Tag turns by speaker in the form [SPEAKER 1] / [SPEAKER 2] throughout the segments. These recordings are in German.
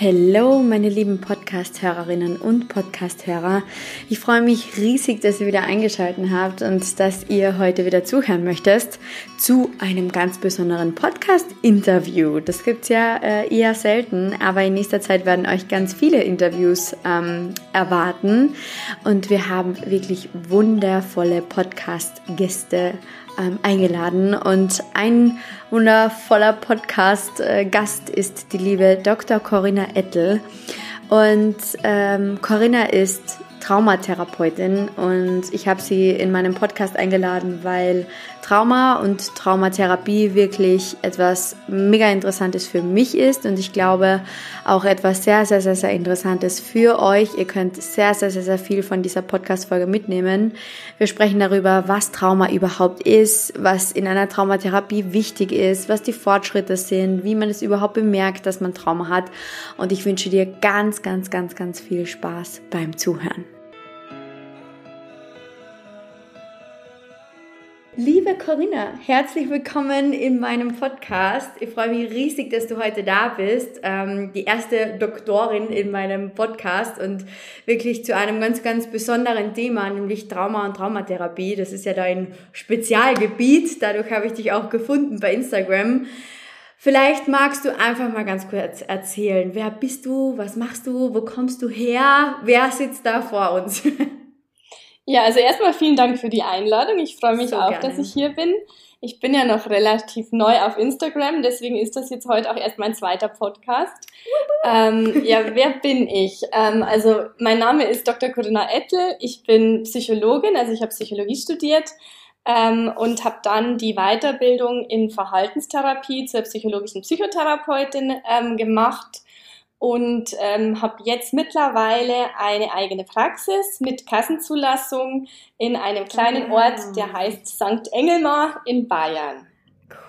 [SPEAKER 1] Hallo, meine lieben Podcast-Hörerinnen und Podcast-Hörer. Ich freue mich riesig, dass ihr wieder eingeschaltet habt und dass ihr heute wieder zuhören möchtest zu einem ganz besonderen Podcast-Interview. Das gibt's ja äh, eher selten, aber in nächster Zeit werden euch ganz viele Interviews ähm, erwarten und wir haben wirklich wundervolle Podcast-Gäste ähm, eingeladen und ein wundervoller Podcast-Gast ist die liebe Dr. Corinna Ettel. Und ähm, Corinna ist Traumatherapeutin und ich habe sie in meinem Podcast eingeladen, weil Trauma und Traumatherapie wirklich etwas mega Interessantes für mich ist und ich glaube auch etwas sehr, sehr, sehr, sehr Interessantes für euch. Ihr könnt sehr, sehr, sehr, sehr viel von dieser Podcast-Folge mitnehmen. Wir sprechen darüber, was Trauma überhaupt ist, was in einer Traumatherapie wichtig ist, was die Fortschritte sind, wie man es überhaupt bemerkt, dass man Trauma hat und ich wünsche dir ganz, ganz, ganz, ganz viel Spaß beim Zuhören. Liebe Corinna, herzlich willkommen in meinem Podcast. Ich freue mich riesig, dass du heute da bist. Ähm, die erste Doktorin in meinem Podcast und wirklich zu einem ganz, ganz besonderen Thema, nämlich Trauma und Traumatherapie. Das ist ja dein Spezialgebiet. Dadurch habe ich dich auch gefunden bei Instagram. Vielleicht magst du einfach mal ganz kurz erzählen, wer bist du, was machst du, wo kommst du her, wer sitzt da vor uns?
[SPEAKER 2] Ja, also erstmal vielen Dank für die Einladung. Ich freue mich so auch, gerne. dass ich hier bin. Ich bin ja noch relativ neu auf Instagram, deswegen ist das jetzt heute auch erst mein zweiter Podcast. ähm, ja, wer bin ich? Ähm, also mein Name ist Dr. Corinna Ettel. Ich bin Psychologin, also ich habe Psychologie studiert ähm, und habe dann die Weiterbildung in Verhaltenstherapie zur psychologischen Psychotherapeutin ähm, gemacht und ähm, habe jetzt mittlerweile eine eigene Praxis mit Kassenzulassung in einem kleinen ah. Ort, der heißt St. Engelmar in Bayern.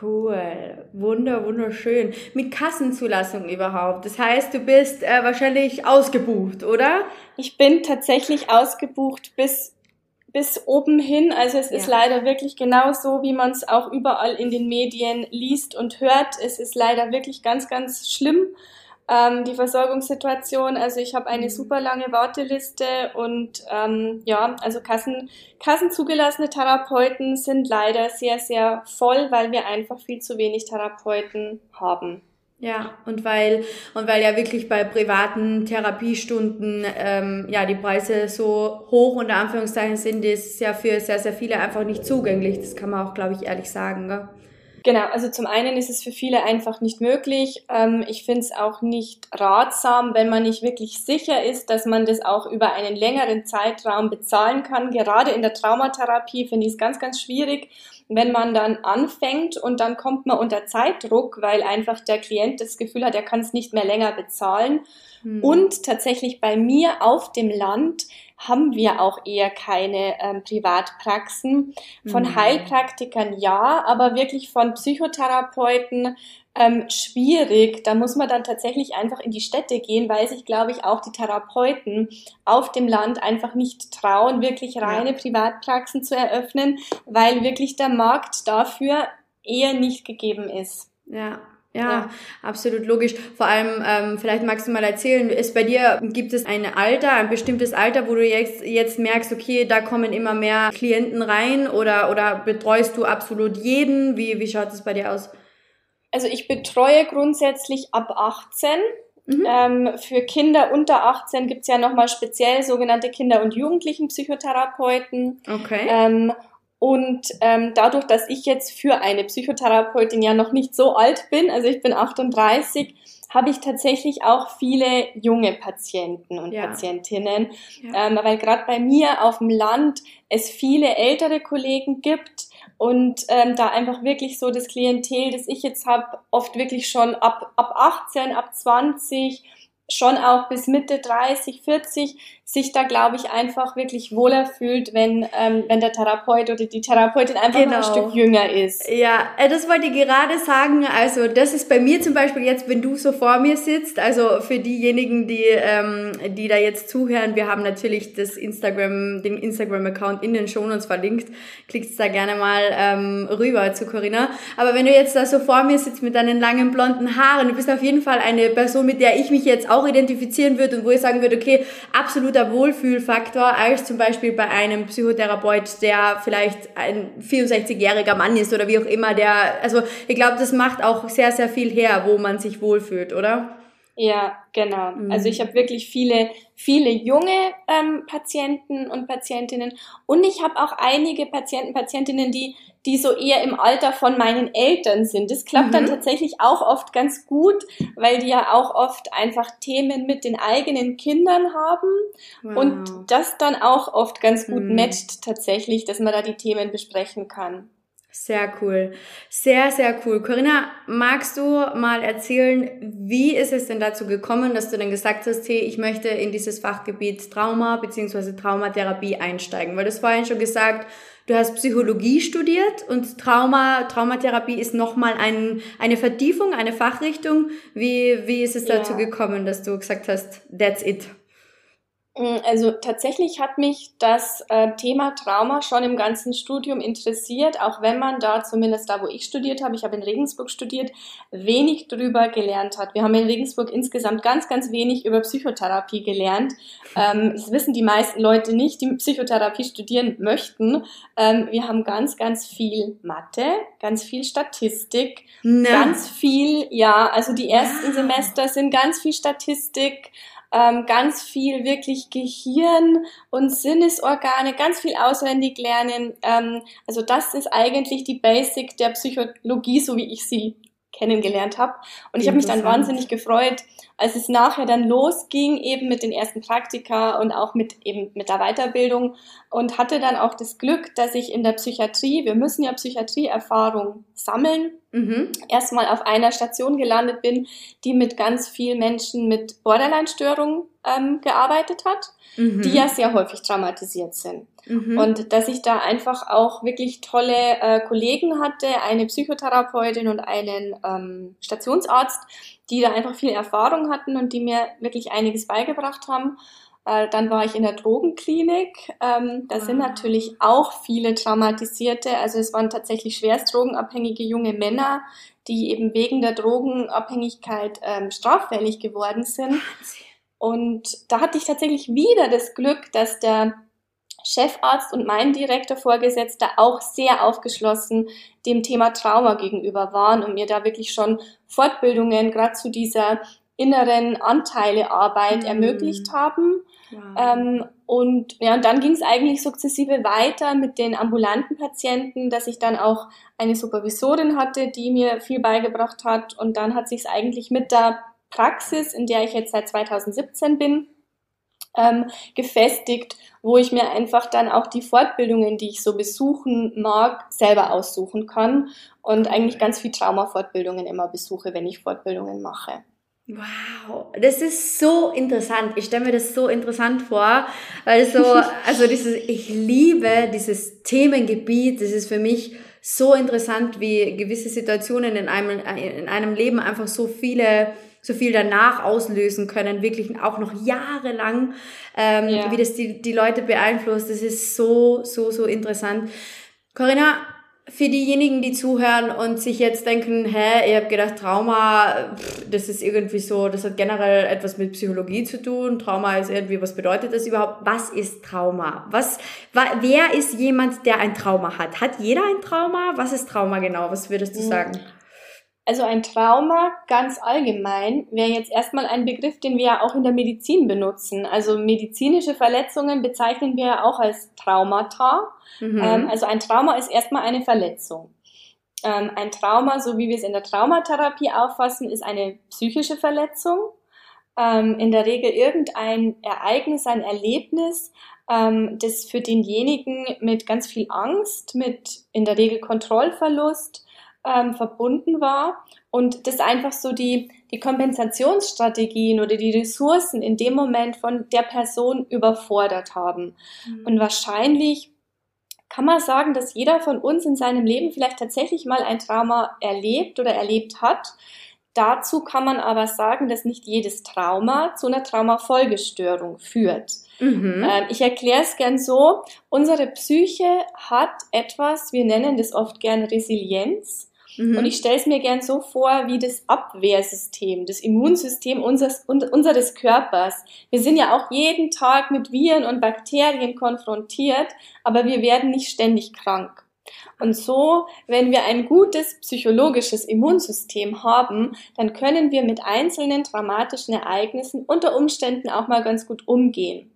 [SPEAKER 1] Cool, wunder, wunderschön. Mit Kassenzulassung überhaupt. Das heißt, du bist äh, wahrscheinlich ausgebucht, oder?
[SPEAKER 2] Ich bin tatsächlich ausgebucht bis bis oben hin. Also es ja. ist leider wirklich genau so, wie man es auch überall in den Medien liest und hört. Es ist leider wirklich ganz, ganz schlimm ähm, die Versorgungssituation. Also ich habe eine mhm. super lange Warteliste und ähm, ja, also Kassen, kassenzugelassene Therapeuten sind leider sehr, sehr voll, weil wir einfach viel zu wenig Therapeuten haben.
[SPEAKER 1] Ja, und weil, und weil ja wirklich bei privaten Therapiestunden ähm, ja die Preise so hoch unter Anführungszeichen sind, ist ja für sehr, sehr viele einfach nicht zugänglich. Das kann man auch, glaube ich, ehrlich sagen. Gell?
[SPEAKER 2] Genau, also zum einen ist es für viele einfach nicht möglich. Ähm, ich finde es auch nicht ratsam, wenn man nicht wirklich sicher ist, dass man das auch über einen längeren Zeitraum bezahlen kann. Gerade in der Traumatherapie finde ich es ganz, ganz schwierig, wenn man dann anfängt und dann kommt man unter Zeitdruck, weil einfach der Klient das Gefühl hat, er kann es nicht mehr länger bezahlen. Mhm. Und tatsächlich bei mir auf dem Land haben wir auch eher keine ähm, Privatpraxen. Von mhm. Heilpraktikern ja, aber wirklich von Psychotherapeuten ähm, schwierig. Da muss man dann tatsächlich einfach in die Städte gehen, weil sich, glaube ich, auch die Therapeuten auf dem Land einfach nicht trauen, wirklich reine ja. Privatpraxen zu eröffnen, weil wirklich der Markt dafür eher nicht gegeben ist.
[SPEAKER 1] Ja, ja, ja, absolut logisch. Vor allem, ähm, vielleicht magst du mal erzählen, ist bei dir, gibt es ein Alter, ein bestimmtes Alter, wo du jetzt, jetzt merkst, okay, da kommen immer mehr Klienten rein oder, oder betreust du absolut jeden? Wie, wie schaut es bei dir aus?
[SPEAKER 2] Also ich betreue grundsätzlich ab 18. Mhm. Ähm, für Kinder unter 18 gibt's ja nochmal speziell sogenannte Kinder- und Jugendlichen-Psychotherapeuten.
[SPEAKER 1] Okay.
[SPEAKER 2] Ähm, und ähm, dadurch, dass ich jetzt für eine Psychotherapeutin ja noch nicht so alt bin, also ich bin 38, habe ich tatsächlich auch viele junge Patienten und ja. Patientinnen, ja. Ähm, weil gerade bei mir auf dem Land es viele ältere Kollegen gibt und ähm, da einfach wirklich so das Klientel, das ich jetzt habe, oft wirklich schon ab, ab 18, ab 20, schon auch bis Mitte 30, 40 sich da, glaube ich, einfach wirklich wohler fühlt, wenn, ähm, wenn der Therapeut oder die Therapeutin einfach genau. ein Stück jünger ist.
[SPEAKER 1] Ja, äh, das wollte ich gerade sagen. Also das ist bei mir zum Beispiel jetzt, wenn du so vor mir sitzt, also für diejenigen, die, ähm, die da jetzt zuhören, wir haben natürlich das Instagram, den Instagram-Account in den Shownotes verlinkt. Klickt da gerne mal ähm, rüber zu Corinna. Aber wenn du jetzt da so vor mir sitzt mit deinen langen blonden Haaren, du bist auf jeden Fall eine Person, mit der ich mich jetzt auch identifizieren würde und wo ich sagen würde, okay, absoluter Wohlfühlfaktor, als zum Beispiel bei einem Psychotherapeut, der vielleicht ein 64-jähriger Mann ist oder wie auch immer, der, also ich glaube, das macht auch sehr, sehr viel her, wo man sich wohlfühlt, oder?
[SPEAKER 2] Ja, genau. Mhm. Also ich habe wirklich viele, viele junge ähm, Patienten und Patientinnen und ich habe auch einige Patienten, Patientinnen, die, die so eher im Alter von meinen Eltern sind. Das klappt mhm. dann tatsächlich auch oft ganz gut, weil die ja auch oft einfach Themen mit den eigenen Kindern haben wow. und das dann auch oft ganz gut mhm. matcht tatsächlich, dass man da die Themen besprechen kann.
[SPEAKER 1] Sehr cool. Sehr, sehr cool. Corinna, magst du mal erzählen, wie ist es denn dazu gekommen, dass du dann gesagt hast, hey, ich möchte in dieses Fachgebiet Trauma bzw. Traumatherapie einsteigen? Weil du hast vorhin schon gesagt, du hast Psychologie studiert und Trauma, Traumatherapie ist nochmal ein, eine Vertiefung, eine Fachrichtung. Wie, wie ist es dazu ja. gekommen, dass du gesagt hast, that's it?
[SPEAKER 2] Mm, also tatsächlich hat mich das äh, Thema Trauma schon im ganzen Studium interessiert, auch wenn man da, zumindest da, wo ich studiert habe, ich habe in Regensburg studiert, wenig drüber gelernt hat. Wir haben in Regensburg insgesamt ganz, ganz wenig über Psychotherapie gelernt. Ähm, das wissen die meisten Leute nicht, die Psychotherapie studieren möchten. Ähm, wir haben ganz, ganz viel Mathe, ganz viel Statistik, Na. ganz viel, ja, also die ersten Semester sind ganz viel Statistik ähm, ganz viel wirklich Gehirn und Sinnesorgane, ganz viel auswendig lernen. Ähm, also das ist eigentlich die Basic der Psychologie, so wie ich sie kennengelernt habe. Und ich habe mich dann wahnsinnig gefreut, als es nachher dann losging, eben mit den ersten Praktika und auch mit eben mit der Weiterbildung und hatte dann auch das Glück, dass ich in der Psychiatrie, wir müssen ja Psychiatrieerfahrung sammeln, mhm. erstmal auf einer Station gelandet bin, die mit ganz vielen Menschen mit Borderline-Störungen ähm, gearbeitet hat, mhm. die ja sehr häufig traumatisiert sind. Mhm. Und dass ich da einfach auch wirklich tolle äh, Kollegen hatte, eine Psychotherapeutin und einen ähm, Stationsarzt, die da einfach viel Erfahrung hatten und die mir wirklich einiges beigebracht haben. Äh, dann war ich in der Drogenklinik. Ähm, da sind ah. natürlich auch viele Traumatisierte. Also es waren tatsächlich schwerst drogenabhängige junge Männer, die eben wegen der Drogenabhängigkeit ähm, straffällig geworden sind. Und da hatte ich tatsächlich wieder das Glück, dass der Chefarzt und mein direkter Vorgesetzter auch sehr aufgeschlossen dem Thema Trauma gegenüber waren und mir da wirklich schon Fortbildungen gerade zu dieser inneren Anteilearbeit mhm. ermöglicht haben. Wow. Ähm, und ja, und dann ging es eigentlich sukzessive weiter mit den ambulanten Patienten, dass ich dann auch eine Supervisorin hatte, die mir viel beigebracht hat. Und dann hat sich es eigentlich mit der Praxis, in der ich jetzt seit 2017 bin, ähm, gefestigt, wo ich mir einfach dann auch die Fortbildungen, die ich so besuchen mag, selber aussuchen kann und eigentlich ganz viel Traumafortbildungen immer besuche, wenn ich Fortbildungen mache.
[SPEAKER 1] Wow, das ist so interessant. Ich stelle mir das so interessant vor, weil so, also dieses, ich liebe dieses Themengebiet. Das ist für mich so interessant, wie gewisse Situationen in einem, in einem Leben einfach so viele so viel danach auslösen können, wirklich auch noch jahrelang, ähm, ja. wie das die, die Leute beeinflusst. Das ist so, so, so interessant. Corinna, für diejenigen, die zuhören und sich jetzt denken, hä, ihr habt gedacht, Trauma, das ist irgendwie so, das hat generell etwas mit Psychologie zu tun. Trauma ist irgendwie, was bedeutet das überhaupt? Was ist Trauma? Was, wer ist jemand, der ein Trauma hat? Hat jeder ein Trauma? Was ist Trauma genau? Was würdest du hm. sagen?
[SPEAKER 2] Also ein Trauma ganz allgemein wäre jetzt erstmal ein Begriff, den wir ja auch in der Medizin benutzen. Also medizinische Verletzungen bezeichnen wir ja auch als Traumata. Mhm. Ähm, also ein Trauma ist erstmal eine Verletzung. Ähm, ein Trauma, so wie wir es in der Traumatherapie auffassen, ist eine psychische Verletzung. Ähm, in der Regel irgendein Ereignis, ein Erlebnis, das für denjenigen mit ganz viel Angst, mit in der Regel Kontrollverlust, ähm, verbunden war und das einfach so die, die Kompensationsstrategien oder die Ressourcen in dem Moment von der Person überfordert haben. Mhm. Und wahrscheinlich kann man sagen, dass jeder von uns in seinem Leben vielleicht tatsächlich mal ein Trauma erlebt oder erlebt hat. Dazu kann man aber sagen, dass nicht jedes Trauma zu einer Traumafolgestörung führt. Mhm. Ähm, ich erkläre es gern so. Unsere Psyche hat etwas, wir nennen das oft gern Resilienz. Mhm. Und ich stelle es mir gern so vor wie das Abwehrsystem, das Immunsystem unseres, unseres Körpers. Wir sind ja auch jeden Tag mit Viren und Bakterien konfrontiert, aber wir werden nicht ständig krank. Und so, wenn wir ein gutes psychologisches Immunsystem haben, dann können wir mit einzelnen traumatischen Ereignissen unter Umständen auch mal ganz gut umgehen.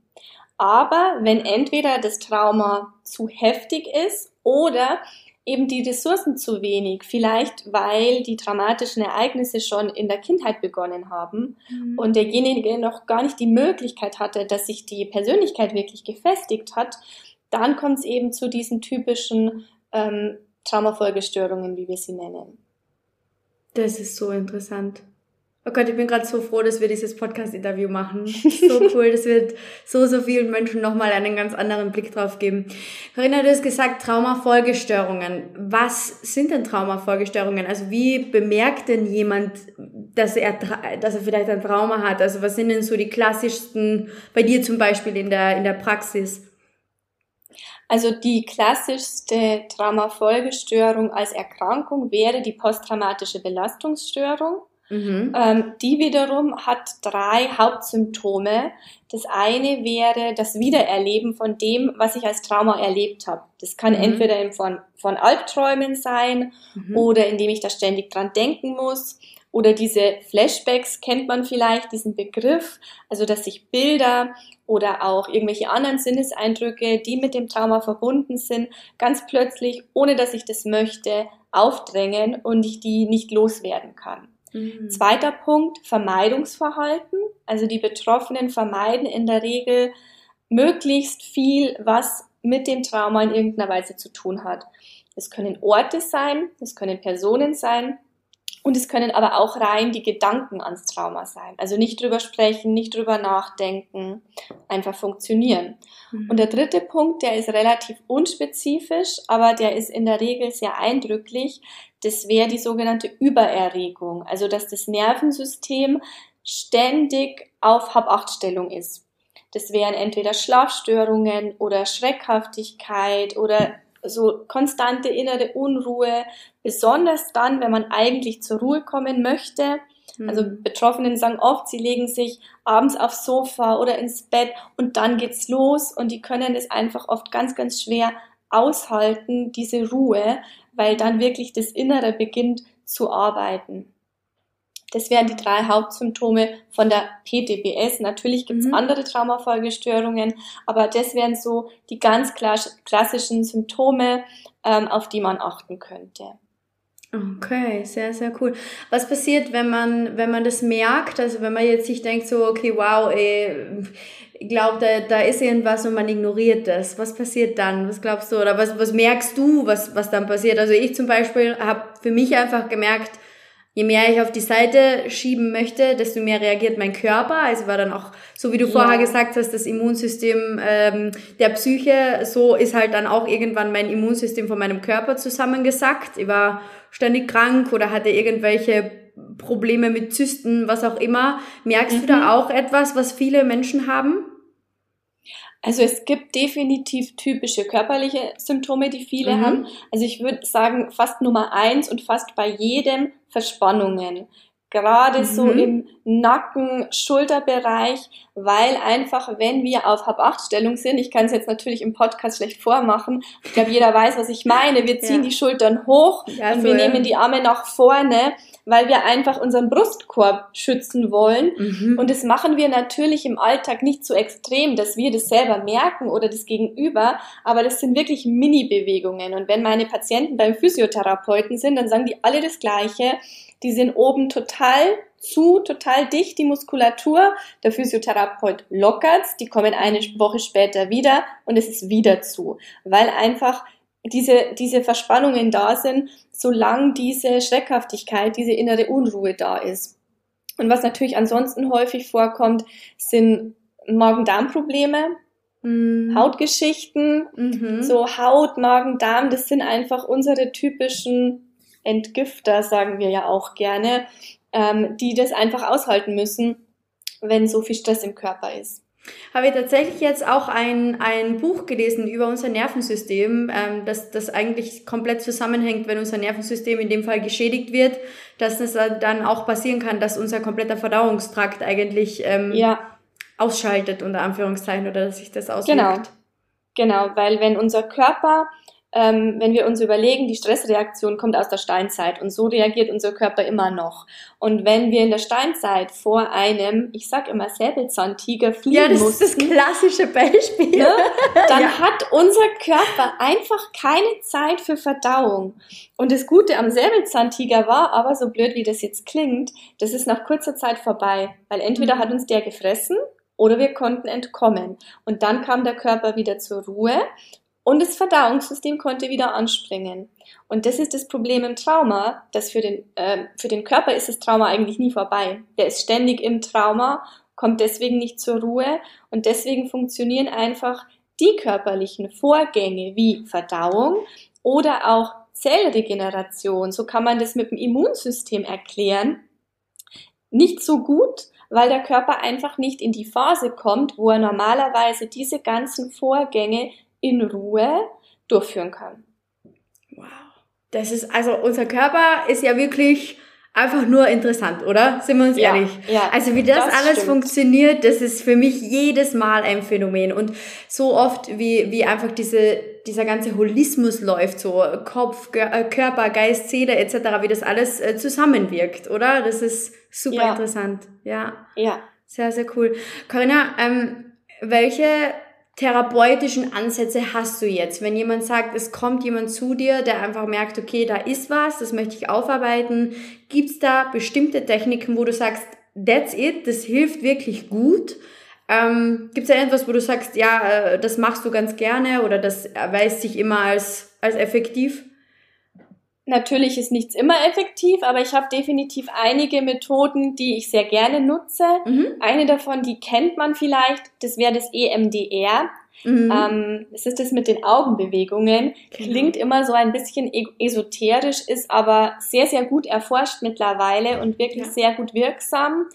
[SPEAKER 2] Aber wenn entweder das Trauma zu heftig ist oder eben die Ressourcen zu wenig, vielleicht weil die dramatischen Ereignisse schon in der Kindheit begonnen haben mhm. und derjenige noch gar nicht die Möglichkeit hatte, dass sich die Persönlichkeit wirklich gefestigt hat, dann kommt es eben zu diesen typischen ähm, Traumafolgestörungen, wie wir sie nennen.
[SPEAKER 1] Das ist so interessant. Oh Gott, ich bin gerade so froh, dass wir dieses Podcast-Interview machen. So cool, das wird so, so vielen Menschen nochmal einen ganz anderen Blick drauf geben. Corinna, du hast gesagt, Traumafolgestörungen. Was sind denn Traumafolgestörungen? Also wie bemerkt denn jemand, dass er, dass er vielleicht ein Trauma hat? Also was sind denn so die klassischsten, bei dir zum Beispiel in der, in der Praxis?
[SPEAKER 2] Also die klassischste Traumafolgestörung als Erkrankung wäre die posttraumatische Belastungsstörung. Mhm. Ähm, die wiederum hat drei Hauptsymptome. Das eine wäre das Wiedererleben von dem, was ich als Trauma erlebt habe. Das kann mhm. entweder in von, von Albträumen sein mhm. oder indem ich da ständig dran denken muss. Oder diese Flashbacks kennt man vielleicht, diesen Begriff, also dass sich Bilder oder auch irgendwelche anderen Sinneseindrücke, die mit dem Trauma verbunden sind, ganz plötzlich, ohne dass ich das möchte, aufdrängen und ich die nicht loswerden kann. Mhm. Zweiter Punkt, Vermeidungsverhalten. Also die Betroffenen vermeiden in der Regel möglichst viel, was mit dem Trauma in irgendeiner Weise zu tun hat. Es können Orte sein, es können Personen sein, und es können aber auch rein die Gedanken ans Trauma sein. Also nicht drüber sprechen, nicht drüber nachdenken, einfach funktionieren. Mhm. Und der dritte Punkt, der ist relativ unspezifisch, aber der ist in der Regel sehr eindrücklich. Das wäre die sogenannte Übererregung. Also dass das Nervensystem ständig auf Hab-Acht-Stellung ist. Das wären entweder Schlafstörungen oder Schreckhaftigkeit oder so konstante innere Unruhe, besonders dann, wenn man eigentlich zur Ruhe kommen möchte. Also mhm. Betroffenen sagen oft, sie legen sich abends aufs Sofa oder ins Bett und dann geht's los und die können es einfach oft ganz, ganz schwer aushalten, diese Ruhe, weil dann wirklich das Innere beginnt zu arbeiten. Das wären die drei Hauptsymptome von der PTBS. Natürlich gibt es mhm. andere Traumafolgestörungen, aber das wären so die ganz klassischen Symptome, ähm, auf die man achten könnte.
[SPEAKER 1] Okay, sehr, sehr cool. Was passiert, wenn man, wenn man das merkt? Also wenn man jetzt sich denkt, so, okay, wow, ey, ich glaube, da, da ist irgendwas und man ignoriert das. Was passiert dann? Was glaubst du? Oder was, was merkst du, was, was dann passiert? Also ich zum Beispiel habe für mich einfach gemerkt, je mehr ich auf die Seite schieben möchte, desto mehr reagiert mein Körper. Also war dann auch, so wie du ja. vorher gesagt hast, das Immunsystem ähm, der Psyche, so ist halt dann auch irgendwann mein Immunsystem von meinem Körper zusammengesackt. Ich war ständig krank oder hatte irgendwelche Probleme mit Zysten, was auch immer. Merkst mhm. du da mhm. auch etwas, was viele Menschen haben?
[SPEAKER 2] Also es gibt definitiv typische körperliche Symptome, die viele mhm. haben. Also ich würde sagen, fast Nummer eins und fast bei jedem Verspannungen. Gerade mhm. so im Nacken, Schulterbereich, weil einfach, wenn wir auf Hab-Acht-Stellung sind, ich kann es jetzt natürlich im Podcast schlecht vormachen, ich glaube, jeder weiß, was ich meine, wir ziehen ja. die Schultern hoch ja, und so, wir ja. nehmen die Arme nach vorne weil wir einfach unseren Brustkorb schützen wollen. Mhm. Und das machen wir natürlich im Alltag nicht so extrem, dass wir das selber merken oder das Gegenüber, aber das sind wirklich Mini-Bewegungen. Und wenn meine Patienten beim Physiotherapeuten sind, dann sagen die alle das Gleiche. Die sind oben total zu, total dicht, die Muskulatur. Der Physiotherapeut lockert's, die kommen eine Woche später wieder und es ist wieder zu, weil einfach diese, diese Verspannungen da sind, solange diese Schreckhaftigkeit, diese innere Unruhe da ist. Und was natürlich ansonsten häufig vorkommt, sind Magen-Darm-Probleme, mhm. Hautgeschichten, mhm. so Haut, Magen, Darm, das sind einfach unsere typischen Entgifter, sagen wir ja auch gerne, ähm, die das einfach aushalten müssen, wenn so viel Stress im Körper ist
[SPEAKER 1] habe ich tatsächlich jetzt auch ein, ein Buch gelesen über unser Nervensystem, ähm, das, das eigentlich komplett zusammenhängt, wenn unser Nervensystem in dem Fall geschädigt wird, dass es dann auch passieren kann, dass unser kompletter Verdauungstrakt eigentlich ähm, ja. ausschaltet, unter Anführungszeichen, oder dass sich das auswirkt.
[SPEAKER 2] Genau. Genau, weil wenn unser Körper ähm, wenn wir uns überlegen, die Stressreaktion kommt aus der Steinzeit und so reagiert unser Körper immer noch. Und wenn wir in der Steinzeit vor einem, ich sag immer Säbelzahntiger fliegen Ja,
[SPEAKER 1] das
[SPEAKER 2] mussten,
[SPEAKER 1] ist das klassische Beispiel. Ne,
[SPEAKER 2] dann ja. hat unser Körper einfach keine Zeit für Verdauung. Und das Gute am Säbelzahntiger war aber, so blöd wie das jetzt klingt, das ist nach kurzer Zeit vorbei. Weil entweder mhm. hat uns der gefressen oder wir konnten entkommen. Und dann kam der Körper wieder zur Ruhe und das Verdauungssystem konnte wieder anspringen. Und das ist das Problem im Trauma, dass für den, äh, für den Körper ist das Trauma eigentlich nie vorbei. Der ist ständig im Trauma, kommt deswegen nicht zur Ruhe und deswegen funktionieren einfach die körperlichen Vorgänge wie Verdauung oder auch Zellregeneration, so kann man das mit dem Immunsystem erklären, nicht so gut, weil der Körper einfach nicht in die Phase kommt, wo er normalerweise diese ganzen Vorgänge in Ruhe durchführen kann.
[SPEAKER 1] Wow. Das ist, also unser Körper ist ja wirklich einfach nur interessant, oder? Sind wir uns ja, ehrlich? Ja, also wie das, das alles stimmt. funktioniert, das ist für mich jedes Mal ein Phänomen. Und so oft, wie, wie einfach diese, dieser ganze Holismus läuft, so Kopf, äh, Körper, Geist, Seele etc., wie das alles äh, zusammenwirkt, oder? Das ist super ja. interessant. Ja. Ja. Sehr, sehr cool. Corinna, ähm, welche therapeutischen Ansätze hast du jetzt? Wenn jemand sagt, es kommt jemand zu dir, der einfach merkt, okay, da ist was, das möchte ich aufarbeiten, gibt's da bestimmte Techniken, wo du sagst, that's it, das hilft wirklich gut? Ähm, Gibt es da etwas, wo du sagst, ja, äh, das machst du ganz gerne oder das erweist sich immer als, als effektiv?
[SPEAKER 2] Natürlich ist nichts immer effektiv, aber ich habe definitiv einige Methoden, die ich sehr gerne nutze. Mhm. Eine davon, die kennt man vielleicht, das wäre das EMDR. Mhm. Ähm, es ist das mit den Augenbewegungen. Genau. Klingt immer so ein bisschen e-, esoterisch, ist aber sehr, sehr gut erforscht mittlerweile und wirklich ja. sehr gut wirksam.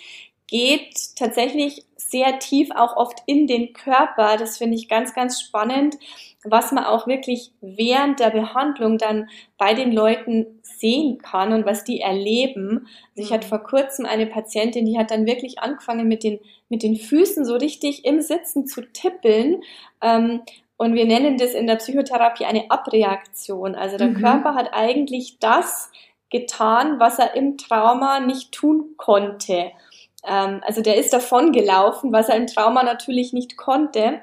[SPEAKER 2] Geht tatsächlich sehr tief auch oft in den Körper. Das finde ich ganz, ganz spannend was man auch wirklich während der Behandlung dann bei den Leuten sehen kann und was die erleben. Also ich hatte mhm. vor kurzem eine Patientin, die hat dann wirklich angefangen mit den, mit den Füßen so richtig im Sitzen zu tippeln. Ähm, und wir nennen das in der Psychotherapie eine Abreaktion. Also der mhm. Körper hat eigentlich das getan, was er im Trauma nicht tun konnte. Ähm, also der ist davon gelaufen, was er im Trauma natürlich nicht konnte.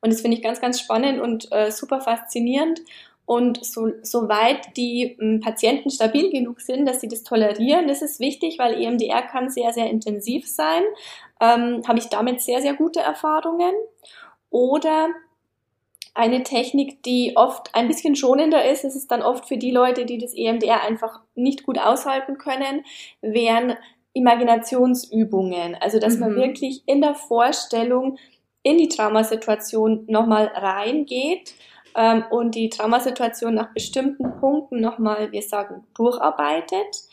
[SPEAKER 2] Und das finde ich ganz, ganz spannend und äh, super faszinierend. Und so, soweit die ähm, Patienten stabil genug sind, dass sie das tolerieren, das ist wichtig, weil EMDR kann sehr, sehr intensiv sein. Ähm, Habe ich damit sehr, sehr gute Erfahrungen. Oder eine Technik, die oft ein bisschen schonender ist, das ist dann oft für die Leute, die das EMDR einfach nicht gut aushalten können, wären Imaginationsübungen. Also, dass mhm. man wirklich in der Vorstellung in die Traumasituation nochmal reingeht ähm, und die Traumasituation nach bestimmten Punkten nochmal, wir sagen, durcharbeitet.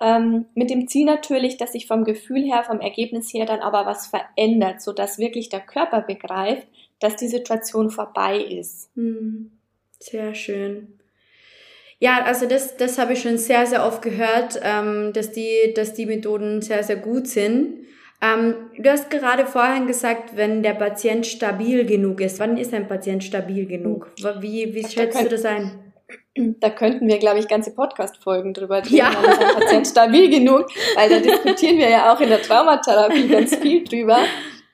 [SPEAKER 2] Ähm, mit dem Ziel natürlich, dass sich vom Gefühl her, vom Ergebnis her dann aber was verändert, sodass wirklich der Körper begreift, dass die Situation vorbei ist.
[SPEAKER 1] Hm. Sehr schön. Ja, also das, das habe ich schon sehr, sehr oft gehört, ähm, dass, die, dass die Methoden sehr, sehr gut sind. Ähm, du hast gerade vorhin gesagt, wenn der Patient stabil genug ist. Wann ist ein Patient stabil genug? Wie, wie schätzt da du das ein?
[SPEAKER 2] Da könnten wir, glaube ich, ganze Podcast-Folgen drüber drehen. Ja. Ist ein Patient stabil genug? Weil da diskutieren wir ja auch in der Traumatherapie ganz viel drüber.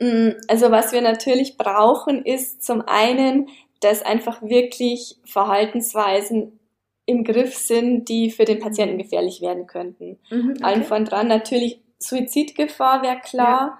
[SPEAKER 2] Mm, also was wir natürlich brauchen, ist zum einen, dass einfach wirklich Verhaltensweisen im Griff sind, die für den Patienten gefährlich werden könnten. Mhm, okay. Allen von dran natürlich Suizidgefahr wäre klar. Ja.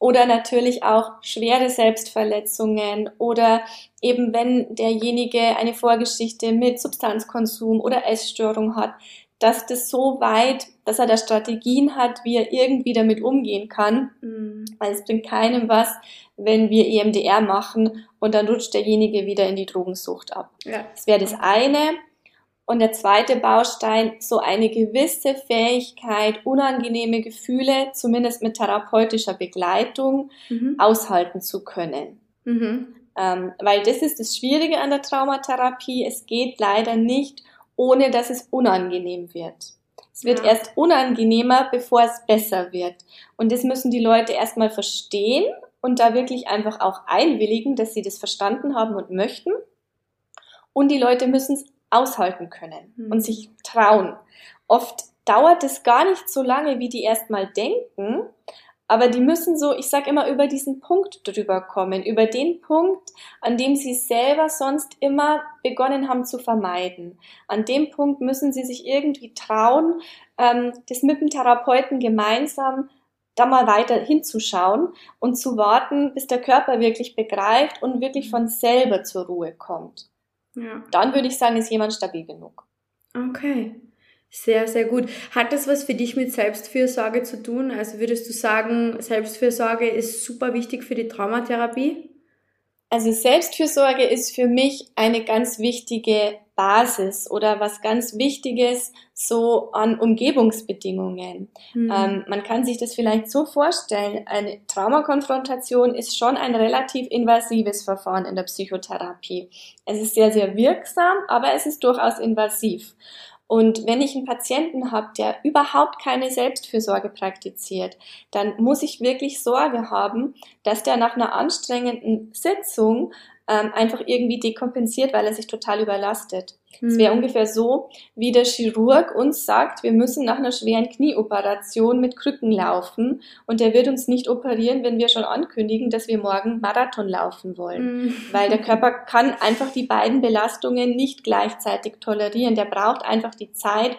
[SPEAKER 2] oder natürlich auch schwere Selbstverletzungen oder eben wenn derjenige eine Vorgeschichte mit Substanzkonsum oder Essstörung hat, dass das so weit, dass er da Strategien hat, wie er irgendwie damit umgehen kann. Mhm. Weil es bringt keinem was, wenn wir EMDR machen und dann rutscht derjenige wieder in die Drogensucht ab. Ja. Das wäre das eine. Und der zweite Baustein, so eine gewisse Fähigkeit, unangenehme Gefühle, zumindest mit therapeutischer Begleitung, mhm. aushalten zu können. Mhm. Ähm, weil das ist das Schwierige an der Traumatherapie. Es geht leider nicht, ohne dass es unangenehm wird. Es wird ja. erst unangenehmer, bevor es besser wird. Und das müssen die Leute erstmal verstehen und da wirklich einfach auch einwilligen, dass sie das verstanden haben und möchten. Und die Leute müssen es aushalten können mhm. und sich trauen. Oft dauert es gar nicht so lange, wie die erstmal denken, aber die müssen so, ich sag immer, über diesen Punkt drüber kommen, über den Punkt, an dem sie selber sonst immer begonnen haben zu vermeiden. An dem Punkt müssen sie sich irgendwie trauen, ähm, das mit dem Therapeuten gemeinsam da mal weiter hinzuschauen und zu warten, bis der Körper wirklich begreift und wirklich von selber zur Ruhe kommt. Ja. Dann würde ich sagen, ist jemand stabil genug.
[SPEAKER 1] Okay. Sehr, sehr gut. Hat das was für dich mit Selbstfürsorge zu tun? Also würdest du sagen, Selbstfürsorge ist super wichtig für die Traumatherapie?
[SPEAKER 2] Also Selbstfürsorge ist für mich eine ganz wichtige Basis oder was ganz Wichtiges so an Umgebungsbedingungen. Mhm. Ähm, man kann sich das vielleicht so vorstellen, eine Traumakonfrontation ist schon ein relativ invasives Verfahren in der Psychotherapie. Es ist sehr, sehr wirksam, aber es ist durchaus invasiv. Und wenn ich einen Patienten habe, der überhaupt keine Selbstfürsorge praktiziert, dann muss ich wirklich Sorge haben, dass der nach einer anstrengenden Sitzung ähm, einfach irgendwie dekompensiert, weil er sich total überlastet. Es wäre hm. ungefähr so, wie der Chirurg uns sagt, wir müssen nach einer schweren Knieoperation mit Krücken laufen und der wird uns nicht operieren, wenn wir schon ankündigen, dass wir morgen Marathon laufen wollen. Mhm. Weil der Körper kann einfach die beiden Belastungen nicht gleichzeitig tolerieren. Der braucht einfach die Zeit,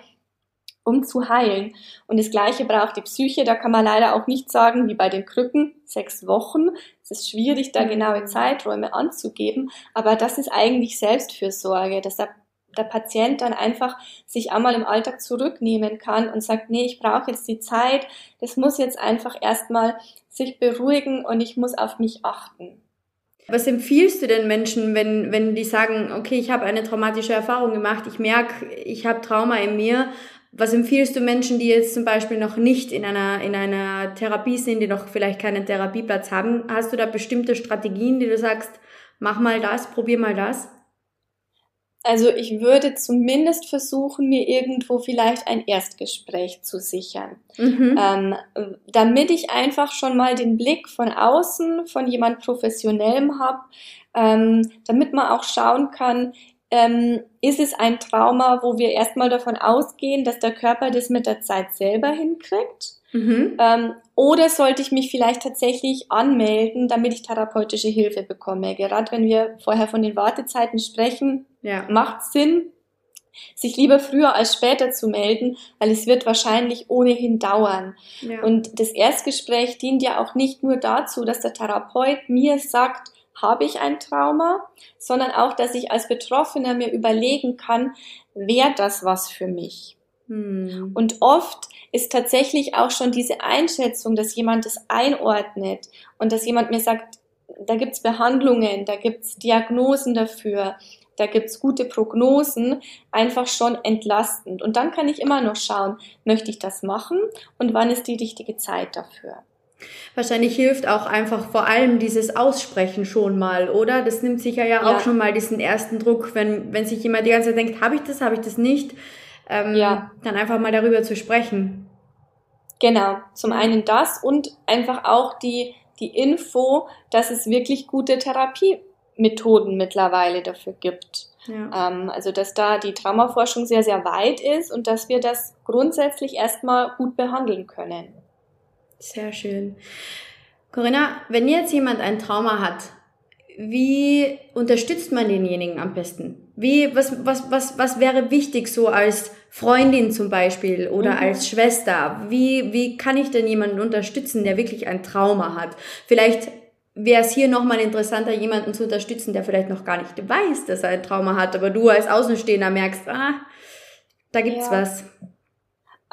[SPEAKER 2] um zu heilen. Und das Gleiche braucht die Psyche. Da kann man leider auch nicht sagen, wie bei den Krücken, sechs Wochen. Es ist schwierig, da genaue Zeiträume anzugeben. Aber das ist eigentlich Selbstfürsorge, dass der, der Patient dann einfach sich einmal im Alltag zurücknehmen kann und sagt, nee, ich brauche jetzt die Zeit. Das muss jetzt einfach erstmal sich beruhigen und ich muss auf mich achten.
[SPEAKER 1] Was empfiehlst du den Menschen, wenn, wenn die sagen, okay, ich habe eine traumatische Erfahrung gemacht, ich merke, ich habe Trauma in mir, was empfiehlst du Menschen, die jetzt zum Beispiel noch nicht in einer, in einer Therapie sind, die noch vielleicht keinen Therapieplatz haben? Hast du da bestimmte Strategien, die du sagst, mach mal das, probier mal das?
[SPEAKER 2] Also ich würde zumindest versuchen, mir irgendwo vielleicht ein Erstgespräch zu sichern, mhm. ähm, damit ich einfach schon mal den Blick von außen, von jemand Professionellem habe, ähm, damit man auch schauen kann, ähm, ist es ein Trauma, wo wir erstmal davon ausgehen, dass der Körper das mit der Zeit selber hinkriegt? Mhm. Ähm, oder sollte ich mich vielleicht tatsächlich anmelden, damit ich therapeutische Hilfe bekomme? Gerade wenn wir vorher von den Wartezeiten sprechen, ja. macht Sinn, sich lieber früher als später zu melden, weil es wird wahrscheinlich ohnehin dauern. Ja. Und das Erstgespräch dient ja auch nicht nur dazu, dass der Therapeut mir sagt, habe ich ein Trauma, sondern auch, dass ich als Betroffener mir überlegen kann, wäre das was für mich? Hm. Und oft ist tatsächlich auch schon diese Einschätzung, dass jemand das einordnet und dass jemand mir sagt, da gibt's Behandlungen, da gibt's Diagnosen dafür, da gibt's gute Prognosen, einfach schon entlastend. Und dann kann ich immer noch schauen, möchte ich das machen und wann ist die richtige Zeit dafür.
[SPEAKER 1] Wahrscheinlich hilft auch einfach vor allem dieses Aussprechen schon mal, oder? Das nimmt sicher ja, ja. auch schon mal diesen ersten Druck, wenn, wenn sich jemand die ganze Zeit denkt, habe ich das, habe ich das nicht, ähm, ja. dann einfach mal darüber zu sprechen.
[SPEAKER 2] Genau, zum einen das und einfach auch die, die Info, dass es wirklich gute Therapiemethoden mittlerweile dafür gibt. Ja. Ähm, also dass da die Traumaforschung sehr, sehr weit ist und dass wir das grundsätzlich erstmal gut behandeln können.
[SPEAKER 1] Sehr schön. Corinna, wenn jetzt jemand ein Trauma hat, wie unterstützt man denjenigen am besten? Wie, was, was, was, was wäre wichtig so als Freundin zum Beispiel oder mhm. als Schwester? Wie, wie kann ich denn jemanden unterstützen, der wirklich ein Trauma hat? Vielleicht wäre es hier nochmal interessanter, jemanden zu unterstützen, der vielleicht noch gar nicht weiß, dass er ein Trauma hat, aber du als Außenstehender merkst, ah, da gibt's ja. was.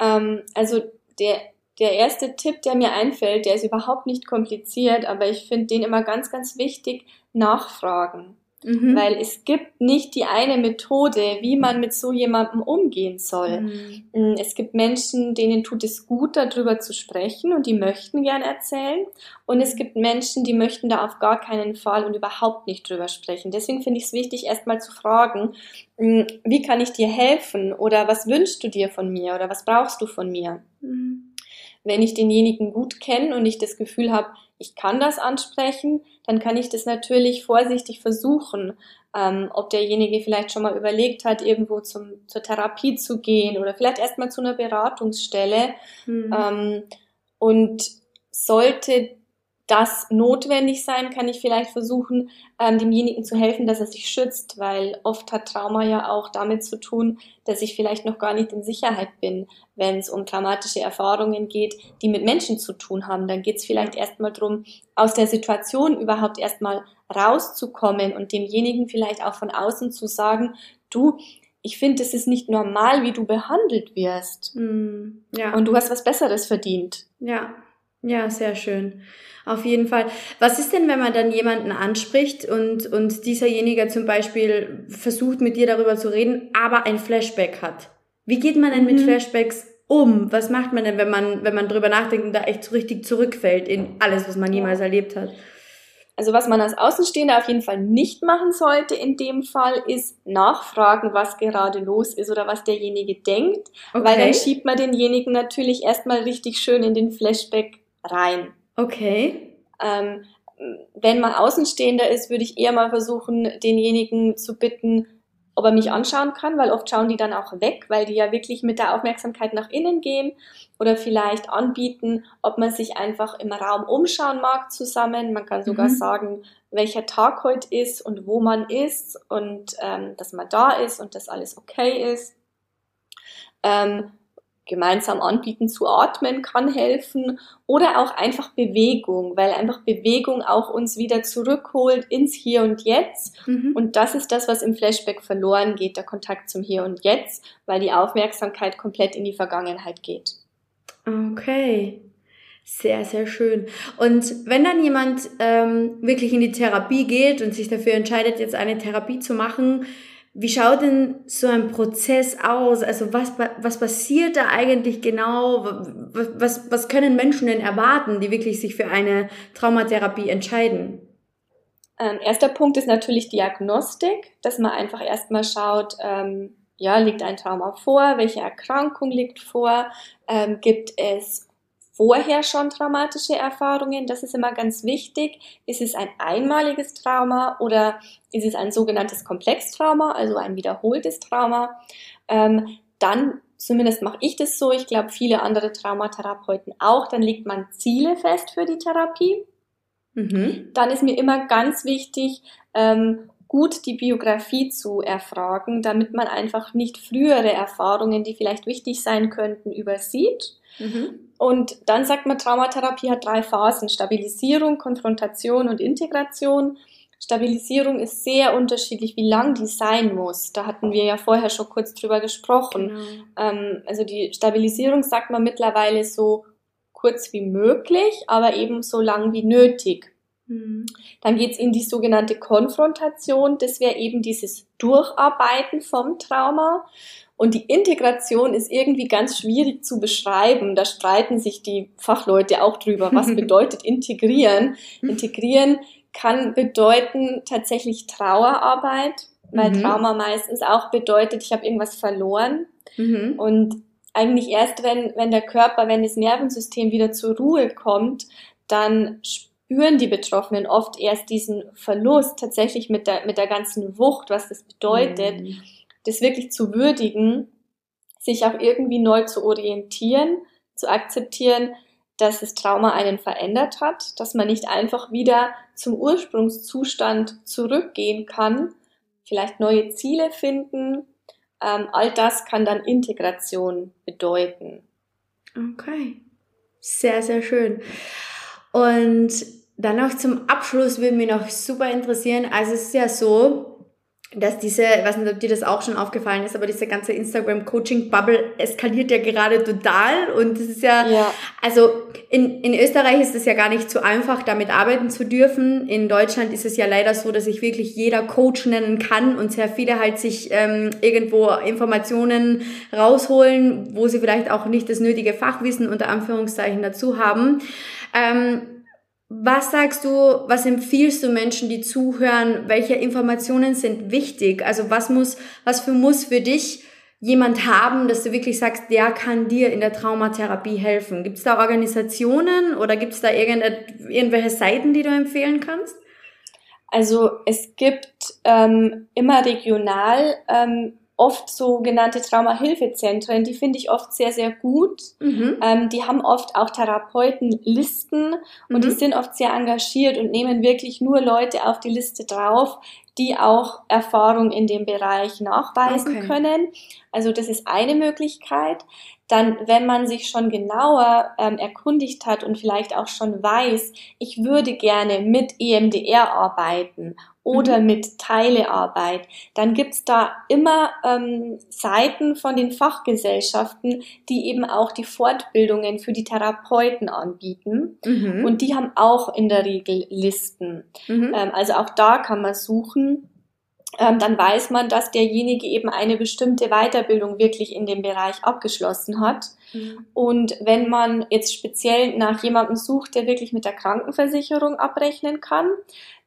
[SPEAKER 2] Ähm, also der, der erste Tipp, der mir einfällt, der ist überhaupt nicht kompliziert, aber ich finde den immer ganz, ganz wichtig, nachfragen. Mhm. Weil es gibt nicht die eine Methode, wie man mit so jemandem umgehen soll. Mhm. Mm, es gibt Menschen, denen tut es gut, darüber zu sprechen und die möchten gern erzählen. Und es gibt Menschen, die möchten da auf gar keinen Fall und überhaupt nicht drüber sprechen. Deswegen finde ich es wichtig, erstmal zu fragen, mm, wie kann ich dir helfen? Oder was wünschst du dir von mir? Oder was brauchst du von mir? Mhm. Wenn ich denjenigen gut kenne und ich das Gefühl habe, ich kann das ansprechen, dann kann ich das natürlich vorsichtig versuchen, ähm, ob derjenige vielleicht schon mal überlegt hat, irgendwo zum, zur Therapie zu gehen oder vielleicht erstmal zu einer Beratungsstelle. Mhm. Ähm, und sollte das notwendig sein, kann ich vielleicht versuchen, ähm, demjenigen zu helfen, dass er sich schützt, weil oft hat Trauma ja auch damit zu tun, dass ich vielleicht noch gar nicht in Sicherheit bin, wenn es um traumatische Erfahrungen geht, die mit Menschen zu tun haben. Dann geht es vielleicht erstmal darum, aus der Situation überhaupt erstmal rauszukommen und demjenigen vielleicht auch von außen zu sagen, du, ich finde, es ist nicht normal, wie du behandelt wirst. Mm, ja. Und du hast was Besseres verdient.
[SPEAKER 1] Ja, ja, sehr schön. Auf jeden Fall. Was ist denn, wenn man dann jemanden anspricht und, und dieserjenige zum Beispiel versucht, mit dir darüber zu reden, aber ein Flashback hat? Wie geht man denn mhm. mit Flashbacks um? Was macht man denn, wenn man, wenn man drüber nachdenkt und da echt so richtig zurückfällt in alles, was man jemals erlebt hat?
[SPEAKER 2] Also was man als Außenstehender auf jeden Fall nicht machen sollte in dem Fall, ist nachfragen, was gerade los ist oder was derjenige denkt, okay. weil dann schiebt man denjenigen natürlich erstmal richtig schön in den Flashback rein.
[SPEAKER 1] Okay.
[SPEAKER 2] Ähm, wenn man Außenstehender ist, würde ich eher mal versuchen, denjenigen zu bitten, ob er mich anschauen kann, weil oft schauen die dann auch weg, weil die ja wirklich mit der Aufmerksamkeit nach innen gehen oder vielleicht anbieten, ob man sich einfach im Raum umschauen mag zusammen. Man kann sogar mhm. sagen, welcher Tag heute ist und wo man ist und ähm, dass man da ist und dass alles okay ist. Ähm, gemeinsam anbieten zu atmen kann helfen oder auch einfach Bewegung, weil einfach Bewegung auch uns wieder zurückholt ins Hier und Jetzt. Mhm. Und das ist das, was im Flashback verloren geht, der Kontakt zum Hier und Jetzt, weil die Aufmerksamkeit komplett in die Vergangenheit geht.
[SPEAKER 1] Okay. Sehr, sehr schön. Und wenn dann jemand ähm, wirklich in die Therapie geht und sich dafür entscheidet, jetzt eine Therapie zu machen, wie schaut denn so ein Prozess aus? Also was, was passiert da eigentlich genau? Was, was können Menschen denn erwarten, die wirklich sich für eine Traumatherapie entscheiden?
[SPEAKER 2] Ähm, erster Punkt ist natürlich Diagnostik, dass man einfach erstmal schaut, ähm, ja, liegt ein Trauma vor, welche Erkrankung liegt vor, ähm, gibt es vorher schon traumatische Erfahrungen. Das ist immer ganz wichtig. Ist es ein einmaliges Trauma oder ist es ein sogenanntes Komplextrauma, also ein wiederholtes Trauma? Ähm, dann, zumindest mache ich das so, ich glaube viele andere Traumatherapeuten auch, dann legt man Ziele fest für die Therapie. Mhm. Dann ist mir immer ganz wichtig, ähm, gut die Biografie zu erfragen, damit man einfach nicht frühere Erfahrungen, die vielleicht wichtig sein könnten, übersieht. Mhm. Und dann sagt man, Traumatherapie hat drei Phasen. Stabilisierung, Konfrontation und Integration. Stabilisierung ist sehr unterschiedlich, wie lang die sein muss. Da hatten wir ja vorher schon kurz drüber gesprochen. Genau. Ähm, also die Stabilisierung sagt man mittlerweile so kurz wie möglich, aber eben so lang wie nötig. Mhm. Dann geht's in die sogenannte Konfrontation. Das wäre eben dieses Durcharbeiten vom Trauma. Und die Integration ist irgendwie ganz schwierig zu beschreiben. Da streiten sich die Fachleute auch drüber. Was bedeutet integrieren? Integrieren kann bedeuten tatsächlich Trauerarbeit, weil mhm. Trauma meistens auch bedeutet, ich habe irgendwas verloren. Mhm. Und eigentlich erst, wenn, wenn der Körper, wenn das Nervensystem wieder zur Ruhe kommt, dann spüren die Betroffenen oft erst diesen Verlust tatsächlich mit der, mit der ganzen Wucht, was das bedeutet. Mhm das wirklich zu würdigen, sich auch irgendwie neu zu orientieren, zu akzeptieren, dass das Trauma einen verändert hat, dass man nicht einfach wieder zum Ursprungszustand zurückgehen kann, vielleicht neue Ziele finden, Ähm, all das kann dann Integration bedeuten.
[SPEAKER 1] Okay. Sehr, sehr schön. Und dann noch zum Abschluss würde mich noch super interessieren. Also es ist ja so, dass diese, ich weiß nicht, ob dir das auch schon aufgefallen ist, aber diese ganze Instagram-Coaching-Bubble eskaliert ja gerade total und es ist ja, ja, also in, in Österreich ist es ja gar nicht so einfach, damit arbeiten zu dürfen. In Deutschland ist es ja leider so, dass sich wirklich jeder Coach nennen kann und sehr viele halt sich ähm, irgendwo Informationen rausholen, wo sie vielleicht auch nicht das nötige Fachwissen unter Anführungszeichen dazu haben. Ähm, was sagst du, was empfiehlst du Menschen, die zuhören? Welche Informationen sind wichtig? Also was muss, was für muss für dich jemand haben, dass du wirklich sagst, der kann dir in der Traumatherapie helfen? Gibt es da Organisationen oder gibt es da irgendwelche Seiten, die du empfehlen kannst?
[SPEAKER 2] Also es gibt ähm, immer regional ähm, oft sogenannte Traumahilfezentren, die finde ich oft sehr, sehr gut. Mhm. Ähm, die haben oft auch Therapeutenlisten und mhm. die sind oft sehr engagiert und nehmen wirklich nur Leute auf die Liste drauf, die auch Erfahrung in dem Bereich nachweisen okay. können. Also das ist eine Möglichkeit. Dann, wenn man sich schon genauer ähm, erkundigt hat und vielleicht auch schon weiß, ich würde gerne mit EMDR arbeiten oder mhm. mit Teilearbeit, dann gibt's da immer ähm, Seiten von den Fachgesellschaften, die eben auch die Fortbildungen für die Therapeuten anbieten. Mhm. Und die haben auch in der Regel Listen. Mhm. Ähm, also auch da kann man suchen. Ähm, dann weiß man, dass derjenige eben eine bestimmte Weiterbildung wirklich in dem Bereich abgeschlossen hat. Mhm. Und wenn man jetzt speziell nach jemandem sucht, der wirklich mit der Krankenversicherung abrechnen kann,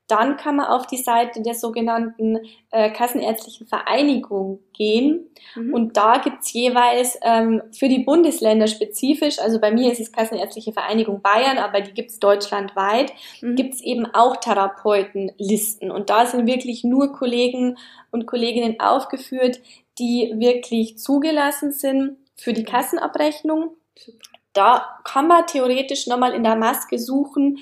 [SPEAKER 2] dann kann man auf die Seite der sogenannten äh, Kassenärztlichen Vereinigung gehen. Mhm. Und da gibt's jeweils ähm, für die Bundesländer spezifisch, also bei mir ist es Kassenärztliche Vereinigung Bayern, aber die gibt's deutschlandweit, mhm. gibt's eben auch Therapeutenlisten. Und da sind wirklich nur Kollegen und Kolleginnen aufgeführt, die wirklich zugelassen sind für die Kassenabrechnung. Da kann man theoretisch nochmal in der Maske suchen,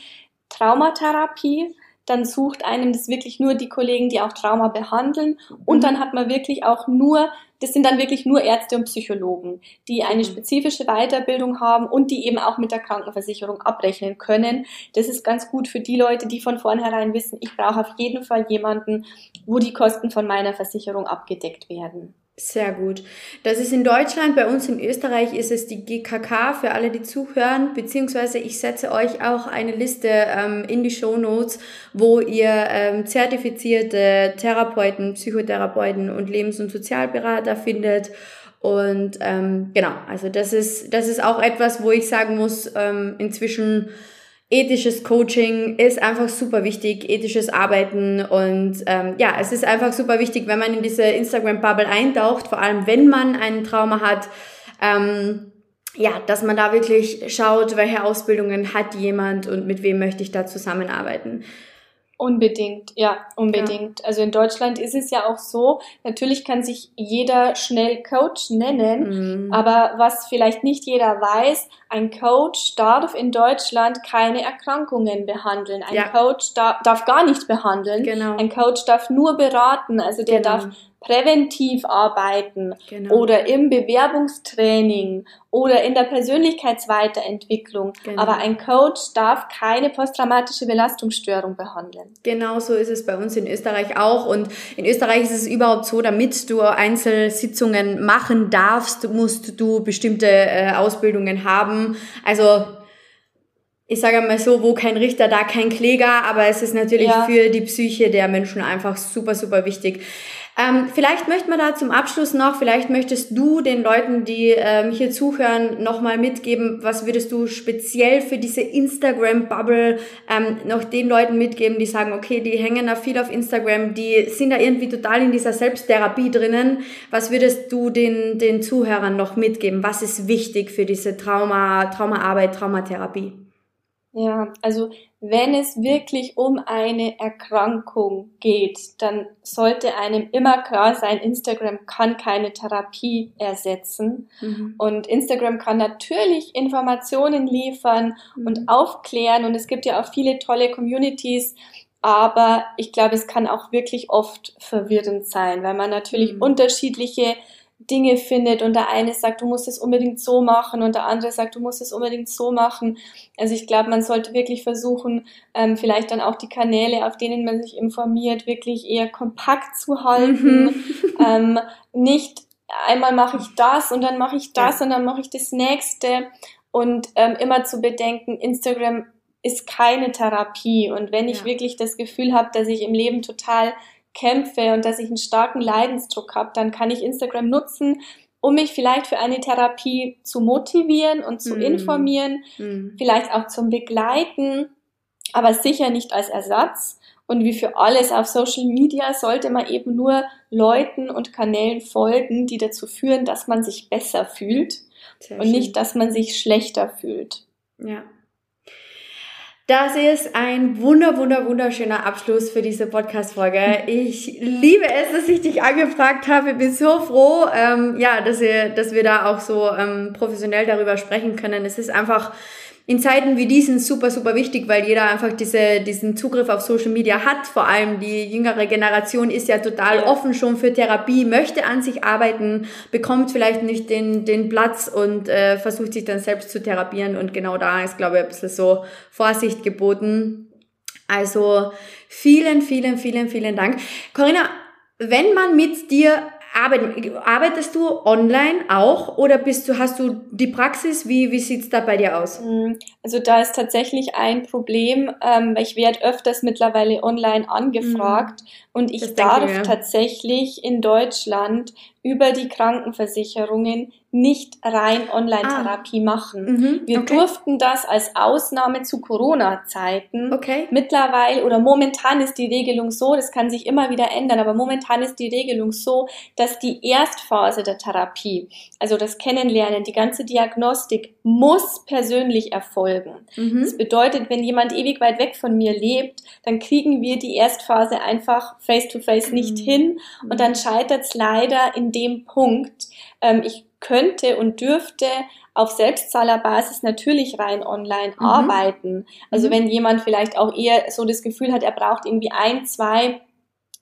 [SPEAKER 2] Traumatherapie dann sucht einem das wirklich nur die Kollegen, die auch Trauma behandeln. Und dann hat man wirklich auch nur, das sind dann wirklich nur Ärzte und Psychologen, die eine spezifische Weiterbildung haben und die eben auch mit der Krankenversicherung abrechnen können. Das ist ganz gut für die Leute, die von vornherein wissen, ich brauche auf jeden Fall jemanden, wo die Kosten von meiner Versicherung abgedeckt werden.
[SPEAKER 1] Sehr gut. Das ist in Deutschland, bei uns in Österreich ist es die GKK für alle, die zuhören, beziehungsweise ich setze euch auch eine Liste ähm, in die Show Notes, wo ihr ähm, zertifizierte Therapeuten, Psychotherapeuten und Lebens- und Sozialberater findet. Und ähm, genau, also das ist, das ist auch etwas, wo ich sagen muss, ähm, inzwischen ethisches Coaching ist einfach super wichtig, ethisches Arbeiten und ähm, ja, es ist einfach super wichtig, wenn man in diese Instagram-Bubble eintaucht, vor allem wenn man einen Trauma hat, ähm, ja, dass man da wirklich schaut, welche Ausbildungen hat jemand und mit wem möchte ich da zusammenarbeiten.
[SPEAKER 2] Unbedingt, ja, unbedingt. Ja. Also in Deutschland ist es ja auch so, natürlich kann sich jeder schnell Coach nennen, mhm. aber was vielleicht nicht jeder weiß, ein Coach darf in Deutschland keine Erkrankungen behandeln. Ein ja. Coach darf, darf gar nicht behandeln. Genau. Ein Coach darf nur beraten, also der genau. darf präventiv arbeiten genau. oder im Bewerbungstraining oder in der Persönlichkeitsweiterentwicklung. Genau. Aber ein Coach darf keine posttraumatische Belastungsstörung behandeln.
[SPEAKER 1] Genau so ist es bei uns in Österreich auch. Und in Österreich ist es überhaupt so, damit du Einzelsitzungen machen darfst, musst du bestimmte äh, Ausbildungen haben. Also ich sage mal so, wo kein Richter, da kein Kläger, aber es ist natürlich ja. für die Psyche der Menschen einfach super, super wichtig. Ähm, vielleicht möchte man da zum Abschluss noch, vielleicht möchtest du den Leuten, die ähm, hier zuhören, nochmal mitgeben, was würdest du speziell für diese Instagram-Bubble ähm, noch den Leuten mitgeben, die sagen, okay, die hängen da viel auf Instagram, die sind da irgendwie total in dieser Selbsttherapie drinnen. Was würdest du den, den Zuhörern noch mitgeben? Was ist wichtig für diese Trauma, Traumaarbeit, Traumatherapie?
[SPEAKER 2] Ja, also wenn es wirklich um eine Erkrankung geht, dann sollte einem immer klar sein, Instagram kann keine Therapie ersetzen. Mhm. Und Instagram kann natürlich Informationen liefern mhm. und aufklären. Und es gibt ja auch viele tolle Communities, aber ich glaube, es kann auch wirklich oft verwirrend sein, weil man natürlich mhm. unterschiedliche Dinge findet und der eine sagt, du musst es unbedingt so machen und der andere sagt, du musst es unbedingt so machen. Also ich glaube, man sollte wirklich versuchen, ähm, vielleicht dann auch die Kanäle, auf denen man sich informiert, wirklich eher kompakt zu halten. Mhm. Ähm, nicht einmal mache ich das und dann mache ich das ja. und dann mache ich das nächste und ähm, immer zu bedenken, Instagram ist keine Therapie und wenn ich ja. wirklich das Gefühl habe, dass ich im Leben total kämpfe und dass ich einen starken Leidensdruck habe, dann kann ich Instagram nutzen, um mich vielleicht für eine Therapie zu motivieren und zu mm. informieren, mm. vielleicht auch zum Begleiten, aber sicher nicht als Ersatz. Und wie für alles auf Social Media sollte man eben nur Leuten und Kanälen folgen, die dazu führen, dass man sich besser fühlt Sehr und schön. nicht, dass man sich schlechter fühlt.
[SPEAKER 1] Ja, das ist ein wunder, wunder, wunderschöner Abschluss für diese Podcast-Folge. Ich liebe es, dass ich dich angefragt habe. Ich bin so froh, ähm, ja, dass wir, dass wir da auch so ähm, professionell darüber sprechen können. Es ist einfach in Zeiten wie diesen super, super wichtig, weil jeder einfach diese, diesen Zugriff auf Social Media hat. Vor allem die jüngere Generation ist ja total offen schon für Therapie, möchte an sich arbeiten, bekommt vielleicht nicht den, den Platz und äh, versucht sich dann selbst zu therapieren. Und genau da ist, glaube ich, ein bisschen so Vorsicht geboten. Also vielen, vielen, vielen, vielen Dank. Corinna, wenn man mit dir arbeitest du online auch oder bist du, hast du die Praxis? Wie, wie sieht's da bei dir aus? Mm,
[SPEAKER 2] also da ist tatsächlich ein Problem, ähm, ich werde öfters mittlerweile online angefragt mhm. und ich darf ich, tatsächlich in Deutschland über die Krankenversicherungen nicht rein Online-Therapie ah. machen. Mhm, wir okay. durften das als Ausnahme zu Corona-Zeiten. Okay. Mittlerweile oder momentan ist die Regelung so, das kann sich immer wieder ändern, aber momentan ist die Regelung so, dass die Erstphase der Therapie, also das Kennenlernen, die ganze Diagnostik muss persönlich erfolgen. Mhm. Das bedeutet, wenn jemand ewig weit weg von mir lebt, dann kriegen wir die Erstphase einfach face-to-face -face nicht mhm. hin und dann scheitert es leider in dem Punkt. Ähm, ich könnte und dürfte auf Selbstzahlerbasis natürlich rein online mhm. arbeiten. Also mhm. wenn jemand vielleicht auch eher so das Gefühl hat, er braucht irgendwie ein, zwei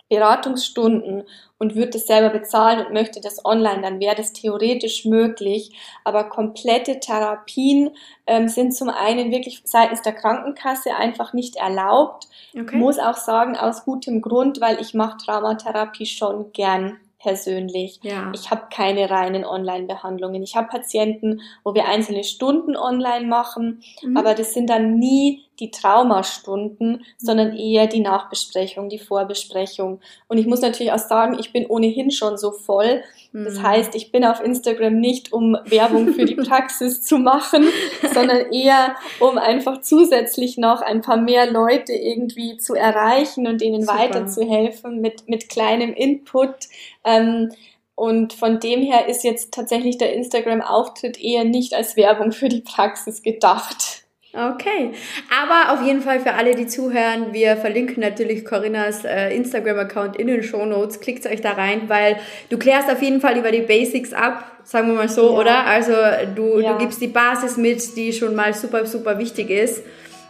[SPEAKER 2] Beratungsstunden und wird das selber bezahlen und möchte das online, dann wäre das theoretisch möglich. Aber komplette Therapien ähm, sind zum einen wirklich seitens der Krankenkasse einfach nicht erlaubt. Okay. Muss auch sagen, aus gutem Grund, weil ich mache Traumatherapie schon gern persönlich. Ja. Ich habe keine reinen Online-Behandlungen. Ich habe Patienten, wo wir einzelne Stunden online machen, mhm. aber das sind dann nie die Traumastunden, sondern eher die Nachbesprechung, die Vorbesprechung. Und ich muss natürlich auch sagen, ich bin ohnehin schon so voll. Das mhm. heißt, ich bin auf Instagram nicht, um Werbung für die Praxis zu machen, sondern eher, um einfach zusätzlich noch ein paar mehr Leute irgendwie zu erreichen und denen Super. weiterzuhelfen mit, mit kleinem Input. Ähm, und von dem her ist jetzt tatsächlich der Instagram-Auftritt eher nicht als Werbung für die Praxis gedacht.
[SPEAKER 1] Okay, aber auf jeden Fall für alle, die zuhören, wir verlinken natürlich Corinnas äh, Instagram-Account in den Show Notes. Klickt euch da rein, weil du klärst auf jeden Fall über die Basics ab, sagen wir mal so, ja. oder? Also du, ja. du gibst die Basis mit, die schon mal super, super wichtig ist.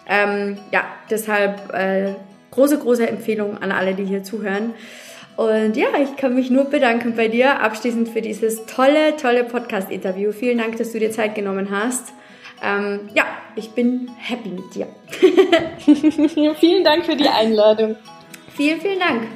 [SPEAKER 1] Ähm, ja, deshalb äh, große, große Empfehlung an alle, die hier zuhören. Und ja, ich kann mich nur bedanken bei dir abschließend für dieses tolle, tolle Podcast-Interview. Vielen Dank, dass du dir Zeit genommen hast. Ähm, ja, ich bin happy mit dir.
[SPEAKER 2] vielen Dank für die Einladung.
[SPEAKER 1] Vielen, vielen Dank.